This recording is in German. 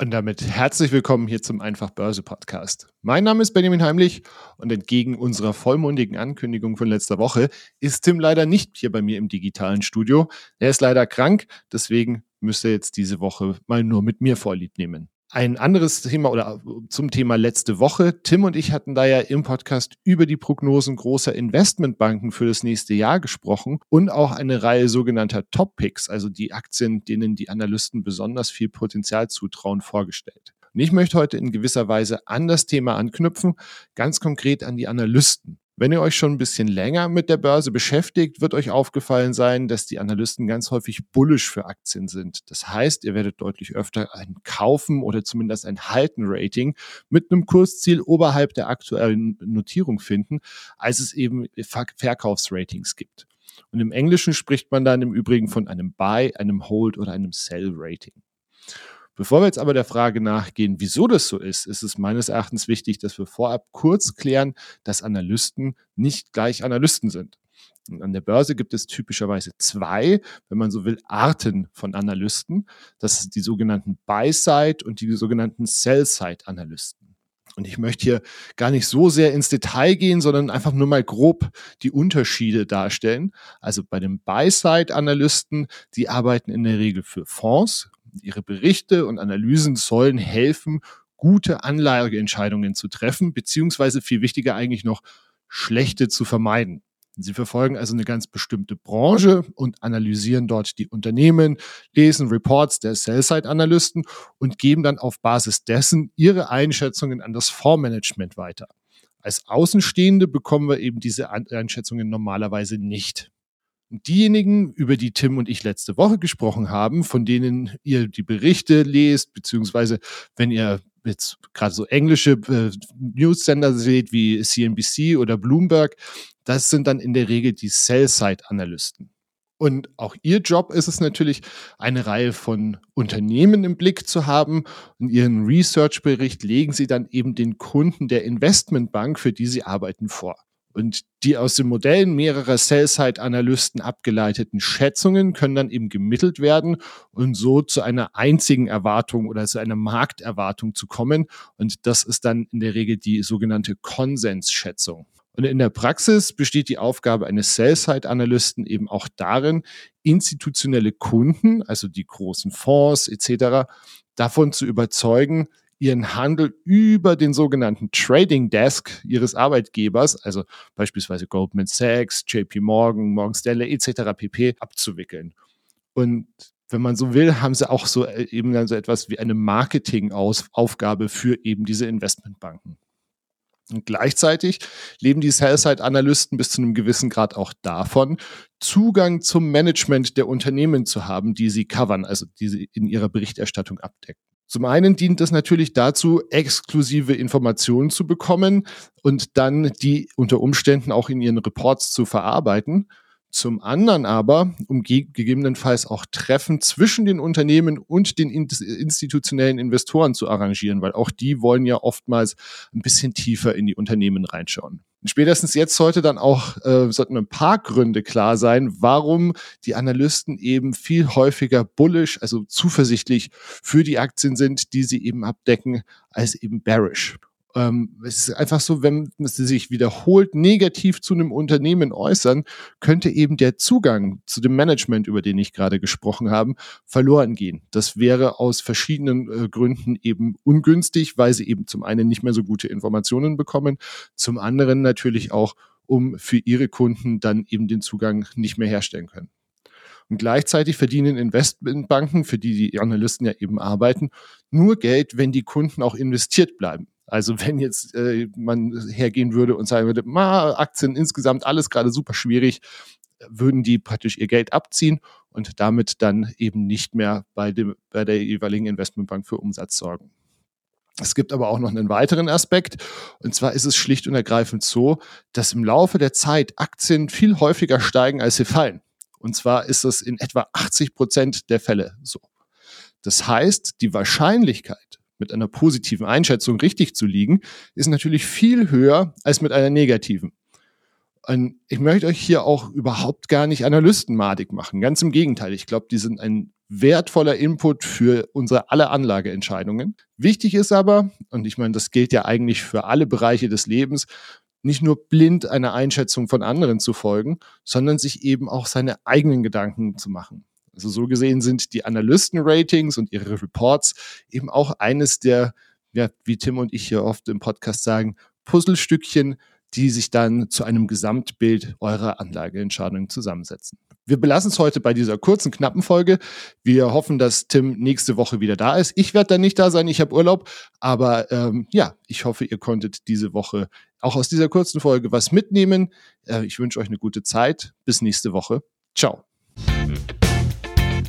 Und damit herzlich willkommen hier zum Einfach Börse Podcast. Mein Name ist Benjamin Heimlich und entgegen unserer vollmundigen Ankündigung von letzter Woche ist Tim leider nicht hier bei mir im digitalen Studio. Er ist leider krank, deswegen müsste er jetzt diese Woche mal nur mit mir vorlieb nehmen. Ein anderes Thema oder zum Thema letzte Woche. Tim und ich hatten da ja im Podcast über die Prognosen großer Investmentbanken für das nächste Jahr gesprochen und auch eine Reihe sogenannter Top-Picks, also die Aktien, denen die Analysten besonders viel Potenzial zutrauen, vorgestellt. Und ich möchte heute in gewisser Weise an das Thema anknüpfen, ganz konkret an die Analysten. Wenn ihr euch schon ein bisschen länger mit der Börse beschäftigt, wird euch aufgefallen sein, dass die Analysten ganz häufig bullish für Aktien sind. Das heißt, ihr werdet deutlich öfter ein Kaufen oder zumindest ein Halten-Rating mit einem Kursziel oberhalb der aktuellen Notierung finden, als es eben Verkaufsratings gibt. Und im Englischen spricht man dann im Übrigen von einem Buy, einem Hold oder einem Sell-Rating. Bevor wir jetzt aber der Frage nachgehen, wieso das so ist, ist es meines Erachtens wichtig, dass wir vorab kurz klären, dass Analysten nicht gleich Analysten sind. Und an der Börse gibt es typischerweise zwei, wenn man so will, Arten von Analysten. Das sind die sogenannten Buy-Side und die sogenannten Sell-Side-Analysten. Und ich möchte hier gar nicht so sehr ins Detail gehen, sondern einfach nur mal grob die Unterschiede darstellen. Also bei den Buy-Side-Analysten, die arbeiten in der Regel für Fonds, Ihre Berichte und Analysen sollen helfen, gute Anlageentscheidungen zu treffen, beziehungsweise viel wichtiger eigentlich noch, schlechte zu vermeiden. Sie verfolgen also eine ganz bestimmte Branche und analysieren dort die Unternehmen, lesen Reports der Sell-Side-Analysten und geben dann auf Basis dessen ihre Einschätzungen an das Fondsmanagement weiter. Als Außenstehende bekommen wir eben diese Einschätzungen normalerweise nicht. Diejenigen, über die Tim und ich letzte Woche gesprochen haben, von denen ihr die Berichte lest, beziehungsweise wenn ihr jetzt gerade so englische äh, News-Sender seht wie CNBC oder Bloomberg, das sind dann in der Regel die Sell-Side-Analysten. Und auch ihr Job ist es natürlich, eine Reihe von Unternehmen im Blick zu haben. Und ihren Research-Bericht legen sie dann eben den Kunden der Investmentbank, für die sie arbeiten, vor. Und die aus den Modellen mehrerer Sell-Side-Analysten abgeleiteten Schätzungen können dann eben gemittelt werden und so zu einer einzigen Erwartung oder zu einer Markterwartung zu kommen. Und das ist dann in der Regel die sogenannte Konsensschätzung. Und in der Praxis besteht die Aufgabe eines Sell-Side-Analysten eben auch darin, institutionelle Kunden, also die großen Fonds etc., davon zu überzeugen, ihren Handel über den sogenannten Trading Desk ihres Arbeitgebers, also beispielsweise Goldman Sachs, JP Morgan, Morgan Stanley etc. pp. abzuwickeln. Und wenn man so will, haben sie auch so äh, eben dann so etwas wie eine Marketingaufgabe für eben diese Investmentbanken. Und gleichzeitig leben die Sell-Side-Analysten bis zu einem gewissen Grad auch davon, Zugang zum Management der Unternehmen zu haben, die sie covern, also die sie in ihrer Berichterstattung abdecken. Zum einen dient es natürlich dazu, exklusive Informationen zu bekommen und dann die unter Umständen auch in ihren Reports zu verarbeiten. Zum anderen aber, um gegebenenfalls auch Treffen zwischen den Unternehmen und den institutionellen Investoren zu arrangieren, weil auch die wollen ja oftmals ein bisschen tiefer in die Unternehmen reinschauen. Spätestens jetzt sollte dann auch, äh, sollten ein paar Gründe klar sein, warum die Analysten eben viel häufiger bullish, also zuversichtlich für die Aktien sind, die sie eben abdecken, als eben bearish. Ähm, es ist einfach so, wenn sie sich wiederholt negativ zu einem Unternehmen äußern, könnte eben der Zugang zu dem Management, über den ich gerade gesprochen habe, verloren gehen. Das wäre aus verschiedenen äh, Gründen eben ungünstig, weil sie eben zum einen nicht mehr so gute Informationen bekommen, zum anderen natürlich auch, um für ihre Kunden dann eben den Zugang nicht mehr herstellen können. Und gleichzeitig verdienen Investmentbanken, für die die Analysten ja eben arbeiten, nur Geld, wenn die Kunden auch investiert bleiben. Also wenn jetzt äh, man hergehen würde und sagen würde, ma, Aktien insgesamt alles gerade super schwierig, würden die praktisch ihr Geld abziehen und damit dann eben nicht mehr bei, dem, bei der jeweiligen Investmentbank für Umsatz sorgen. Es gibt aber auch noch einen weiteren Aspekt. Und zwar ist es schlicht und ergreifend so, dass im Laufe der Zeit Aktien viel häufiger steigen, als sie fallen. Und zwar ist das in etwa 80 Prozent der Fälle so. Das heißt, die Wahrscheinlichkeit, mit einer positiven Einschätzung richtig zu liegen, ist natürlich viel höher als mit einer negativen. Und ich möchte euch hier auch überhaupt gar nicht analystenmadig machen. Ganz im Gegenteil. Ich glaube, die sind ein wertvoller Input für unsere alle Anlageentscheidungen. Wichtig ist aber, und ich meine, das gilt ja eigentlich für alle Bereiche des Lebens, nicht nur blind einer Einschätzung von anderen zu folgen, sondern sich eben auch seine eigenen Gedanken zu machen. Also so gesehen sind die Analysten-Ratings und ihre Reports eben auch eines der, ja, wie Tim und ich hier oft im Podcast sagen, Puzzlestückchen die sich dann zu einem Gesamtbild eurer Anlageentscheidung zusammensetzen. Wir belassen es heute bei dieser kurzen, knappen Folge. Wir hoffen, dass Tim nächste Woche wieder da ist. Ich werde dann nicht da sein, ich habe Urlaub. Aber ähm, ja, ich hoffe, ihr konntet diese Woche auch aus dieser kurzen Folge was mitnehmen. Äh, ich wünsche euch eine gute Zeit. Bis nächste Woche. Ciao.